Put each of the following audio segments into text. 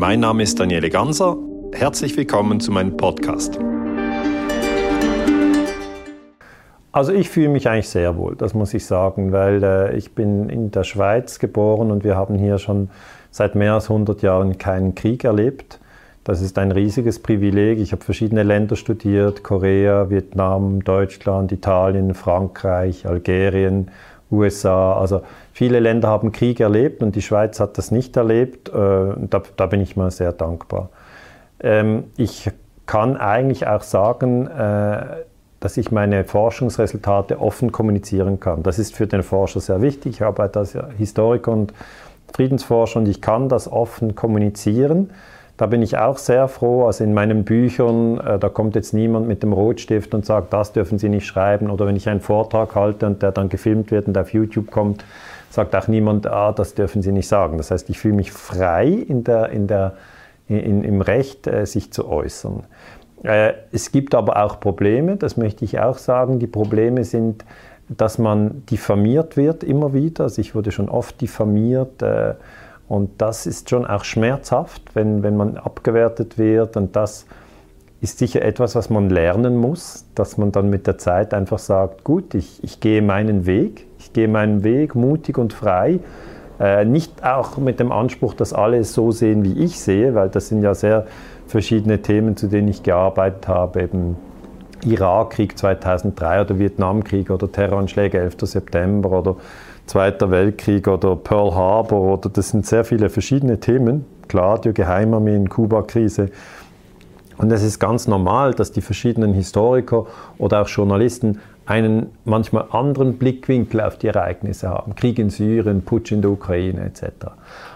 Mein Name ist Daniele Ganser. Herzlich willkommen zu meinem Podcast. Also ich fühle mich eigentlich sehr wohl, das muss ich sagen, weil äh, ich bin in der Schweiz geboren und wir haben hier schon seit mehr als 100 Jahren keinen Krieg erlebt. Das ist ein riesiges Privileg. Ich habe verschiedene Länder studiert, Korea, Vietnam, Deutschland, Italien, Frankreich, Algerien, USA. Also viele Länder haben Krieg erlebt und die Schweiz hat das nicht erlebt. Äh, da, da bin ich mal sehr dankbar. Ähm, ich kann eigentlich auch sagen, äh, dass ich meine Forschungsresultate offen kommunizieren kann. Das ist für den Forscher sehr wichtig. Ich arbeite als Historiker und Friedensforscher und ich kann das offen kommunizieren. Da bin ich auch sehr froh. Also in meinen Büchern, äh, da kommt jetzt niemand mit dem Rotstift und sagt, das dürfen Sie nicht schreiben. Oder wenn ich einen Vortrag halte und der dann gefilmt wird und auf YouTube kommt, sagt auch niemand, ah, das dürfen Sie nicht sagen. Das heißt, ich fühle mich frei in der, in der, in, im Recht, äh, sich zu äußern. Äh, es gibt aber auch Probleme, das möchte ich auch sagen. Die Probleme sind, dass man diffamiert wird immer wieder. Also ich wurde schon oft diffamiert äh, und das ist schon auch schmerzhaft, wenn, wenn man abgewertet wird und das ist sicher etwas, was man lernen muss, dass man dann mit der Zeit einfach sagt, gut, ich, ich gehe meinen Weg, ich gehe meinen Weg mutig und frei. Äh, nicht auch mit dem Anspruch, dass alle es so sehen, wie ich sehe, weil das sind ja sehr verschiedene Themen, zu denen ich gearbeitet habe, eben Irakkrieg 2003 oder Vietnamkrieg oder Terroranschläge 11. September oder Zweiter Weltkrieg oder Pearl Harbor oder das sind sehr viele verschiedene Themen. Gladio, Geheimarmeen, Kuba-Krise. Und es ist ganz normal, dass die verschiedenen Historiker oder auch Journalisten einen manchmal anderen Blickwinkel auf die Ereignisse haben. Krieg in Syrien, Putsch in der Ukraine etc.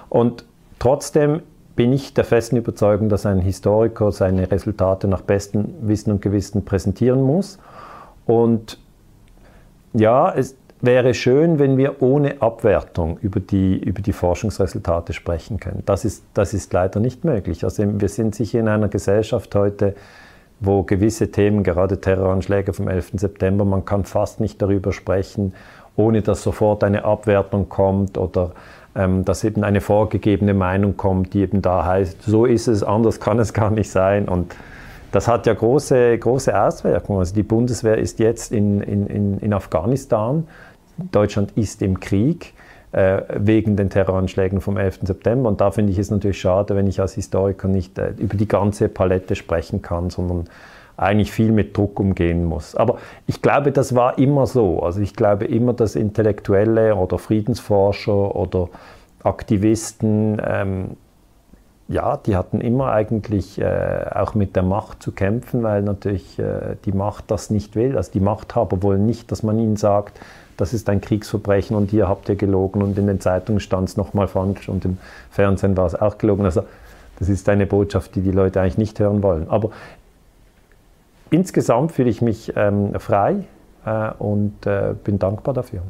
Und trotzdem bin ich der festen Überzeugung, dass ein Historiker seine Resultate nach bestem Wissen und Gewissen präsentieren muss. Und ja, es wäre schön, wenn wir ohne Abwertung über die, über die Forschungsresultate sprechen können. Das ist, das ist leider nicht möglich. Also wir sind sicher in einer Gesellschaft heute, wo gewisse Themen, gerade Terroranschläge vom 11. September, man kann fast nicht darüber sprechen, ohne dass sofort eine Abwertung kommt oder ähm, dass eben eine vorgegebene Meinung kommt, die eben da heißt, so ist es, anders kann es gar nicht sein. Und das hat ja große, große Auswirkungen. Also die Bundeswehr ist jetzt in, in, in Afghanistan, Deutschland ist im Krieg äh, wegen den Terroranschlägen vom 11. September. Und da finde ich es natürlich schade, wenn ich als Historiker nicht äh, über die ganze Palette sprechen kann, sondern eigentlich viel mit Druck umgehen muss. Aber ich glaube, das war immer so. Also ich glaube immer, dass Intellektuelle oder Friedensforscher oder Aktivisten, ähm, ja, die hatten immer eigentlich äh, auch mit der Macht zu kämpfen, weil natürlich äh, die Macht das nicht will. Also die Machthaber wollen nicht, dass man ihnen sagt, das ist ein Kriegsverbrechen und hier habt ihr gelogen und in den Zeitungen stand es nochmal falsch und im Fernsehen war es auch gelogen. Also das ist eine Botschaft, die die Leute eigentlich nicht hören wollen. Aber insgesamt fühle ich mich ähm, frei äh, und äh, bin dankbar dafür.